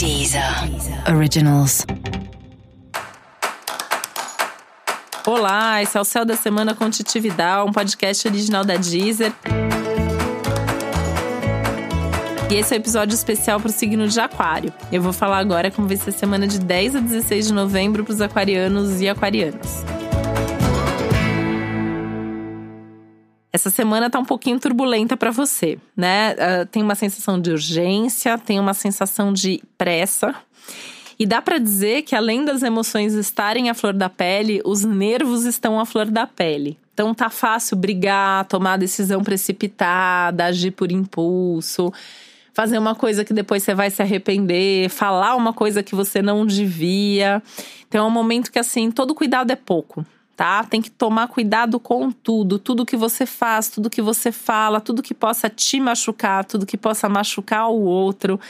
Deezer Originals. Olá, esse é o Céu da Semana com Titividade, um podcast original da Deezer. E esse é o um episódio especial para o signo de Aquário. Eu vou falar agora como vai ser a semana de 10 a 16 de novembro para os aquarianos e aquarianas. Essa semana tá um pouquinho turbulenta para você, né? Uh, tem uma sensação de urgência, tem uma sensação de pressa. E dá para dizer que além das emoções estarem à flor da pele, os nervos estão à flor da pele. Então tá fácil brigar, tomar decisão precipitada, agir por impulso, fazer uma coisa que depois você vai se arrepender, falar uma coisa que você não devia. Então é um momento que assim, todo cuidado é pouco tá? Tem que tomar cuidado com tudo, tudo que você faz, tudo que você fala, tudo que possa te machucar, tudo que possa machucar o outro,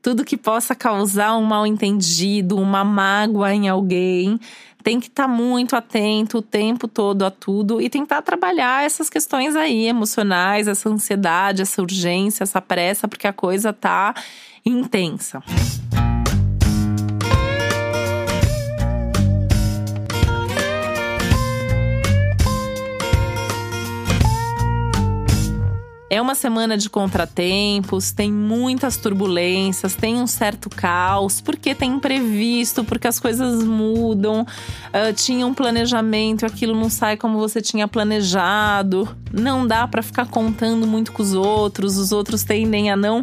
tudo que possa causar um mal-entendido, uma mágoa em alguém. Tem que estar tá muito atento o tempo todo a tudo e tentar trabalhar essas questões aí emocionais, essa ansiedade, essa urgência, essa pressa, porque a coisa tá intensa. É uma semana de contratempos, tem muitas turbulências, tem um certo caos, porque tem imprevisto, porque as coisas mudam, uh, tinha um planejamento, aquilo não sai como você tinha planejado. Não dá para ficar contando muito com os outros, os outros tendem a não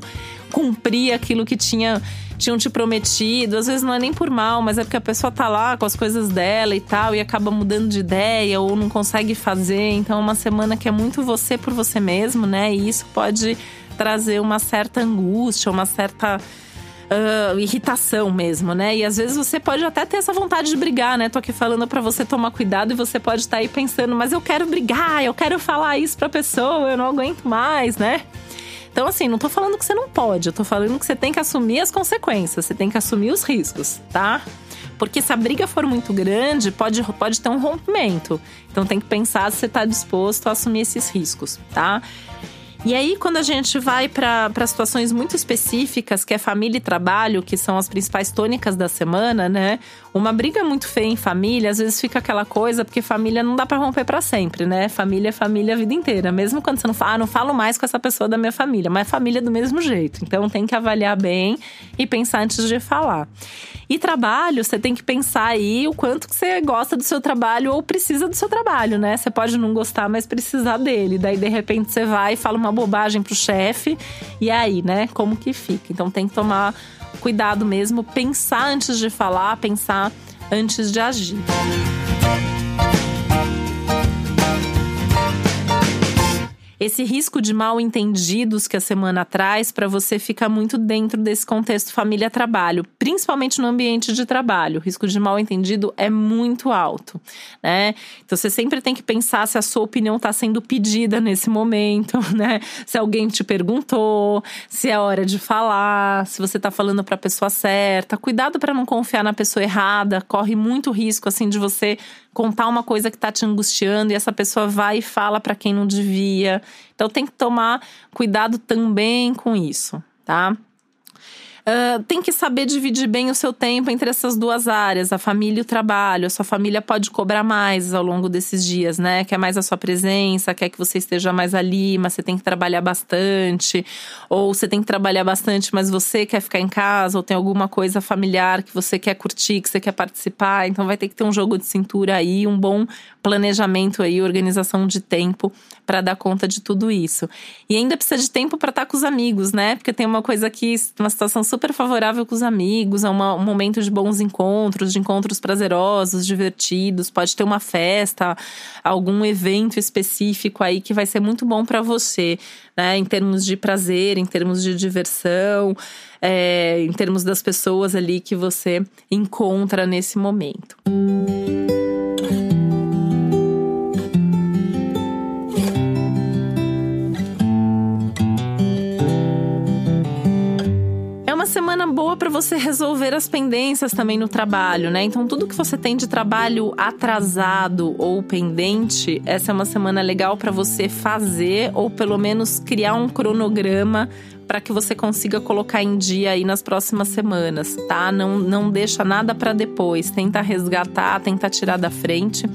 cumprir aquilo que tinha tinham te prometido. Às vezes não é nem por mal, mas é porque a pessoa tá lá com as coisas dela e tal e acaba mudando de ideia ou não consegue fazer. Então é uma semana que é muito você por você mesmo, né? E isso pode trazer uma certa angústia, uma certa Uh, irritação mesmo, né? E às vezes você pode até ter essa vontade de brigar, né? Tô aqui falando para você tomar cuidado e você pode estar tá aí pensando, mas eu quero brigar, eu quero falar isso pra pessoa, eu não aguento mais, né? Então, assim, não tô falando que você não pode, eu tô falando que você tem que assumir as consequências, você tem que assumir os riscos, tá? Porque se a briga for muito grande, pode, pode ter um rompimento. Então tem que pensar se você está disposto a assumir esses riscos, tá? E aí, quando a gente vai para situações muito específicas, que é família e trabalho, que são as principais tônicas da semana, né? Uma briga muito feia em família, às vezes fica aquela coisa, porque família não dá para romper para sempre, né? Família é família a vida inteira. Mesmo quando você não fala, ah, não falo mais com essa pessoa da minha família, mas é família do mesmo jeito. Então tem que avaliar bem e pensar antes de falar. E trabalho, você tem que pensar aí o quanto que você gosta do seu trabalho ou precisa do seu trabalho, né? Você pode não gostar, mas precisar dele. Daí, de repente, você vai e fala uma bobagem pro chefe. E aí, né? Como que fica? Então tem que tomar cuidado mesmo, pensar antes de falar, pensar antes de agir. Esse risco de mal entendidos que a semana traz para você ficar muito dentro desse contexto família-trabalho, principalmente no ambiente de trabalho. O risco de mal entendido é muito alto, né? Então você sempre tem que pensar se a sua opinião está sendo pedida nesse momento, né? Se alguém te perguntou, se é hora de falar, se você está falando para a pessoa certa. Cuidado para não confiar na pessoa errada, corre muito risco assim de você contar uma coisa que está te angustiando e essa pessoa vai e fala para quem não devia. Então tem que tomar cuidado também com isso, tá? Uh, tem que saber dividir bem o seu tempo entre essas duas áreas, a família e o trabalho. A sua família pode cobrar mais ao longo desses dias, né? Quer mais a sua presença, quer que você esteja mais ali, mas você tem que trabalhar bastante. Ou você tem que trabalhar bastante, mas você quer ficar em casa, ou tem alguma coisa familiar que você quer curtir, que você quer participar. Então vai ter que ter um jogo de cintura aí, um bom planejamento aí, organização de tempo para dar conta de tudo isso. E ainda precisa de tempo para estar tá com os amigos, né? Porque tem uma coisa aqui, uma situação super super favorável com os amigos, é uma, um momento de bons encontros, de encontros prazerosos, divertidos. Pode ter uma festa, algum evento específico aí que vai ser muito bom para você, né? Em termos de prazer, em termos de diversão, é, em termos das pessoas ali que você encontra nesse momento. Música semana boa para você resolver as pendências também no trabalho, né? Então, tudo que você tem de trabalho atrasado ou pendente, essa é uma semana legal para você fazer ou pelo menos criar um cronograma para que você consiga colocar em dia aí nas próximas semanas, tá? Não, não deixa nada para depois, tenta resgatar, tenta tirar da frente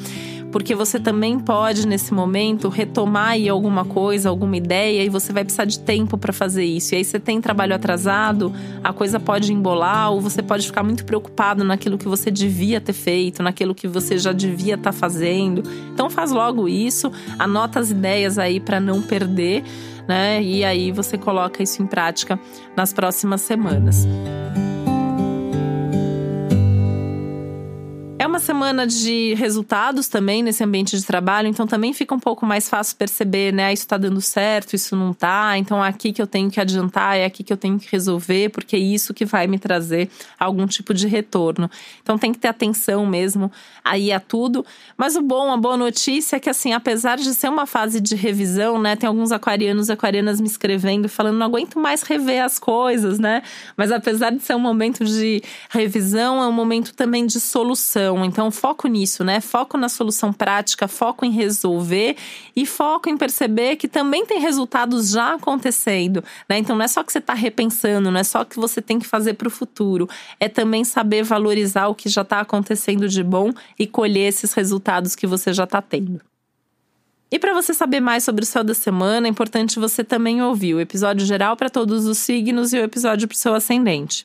porque você também pode nesse momento retomar aí alguma coisa, alguma ideia e você vai precisar de tempo para fazer isso. E aí você tem trabalho atrasado, a coisa pode embolar ou você pode ficar muito preocupado naquilo que você devia ter feito, naquilo que você já devia estar tá fazendo. Então faz logo isso, anota as ideias aí para não perder, né? E aí você coloca isso em prática nas próximas semanas. Uma semana de resultados também nesse ambiente de trabalho, então também fica um pouco mais fácil perceber, né? Isso tá dando certo, isso não tá. Então é aqui que eu tenho que adiantar, é aqui que eu tenho que resolver, porque é isso que vai me trazer algum tipo de retorno. Então tem que ter atenção mesmo aí a tudo. Mas o bom, a boa notícia é que, assim, apesar de ser uma fase de revisão, né? Tem alguns aquarianos e aquarianas me escrevendo falando, não aguento mais rever as coisas, né? Mas apesar de ser um momento de revisão, é um momento também de Então, foco nisso, né? Foco na solução prática, foco em resolver e foco em perceber que também tem resultados já acontecendo, né? Então, não é só que você está repensando, não é só que você tem que fazer para o futuro, é também saber valorizar o que já está acontecendo de bom e colher esses resultados que você já está tendo. E para você saber mais sobre o céu da semana, é importante você também ouvir o episódio geral para todos os signos e o episódio para o seu ascendente.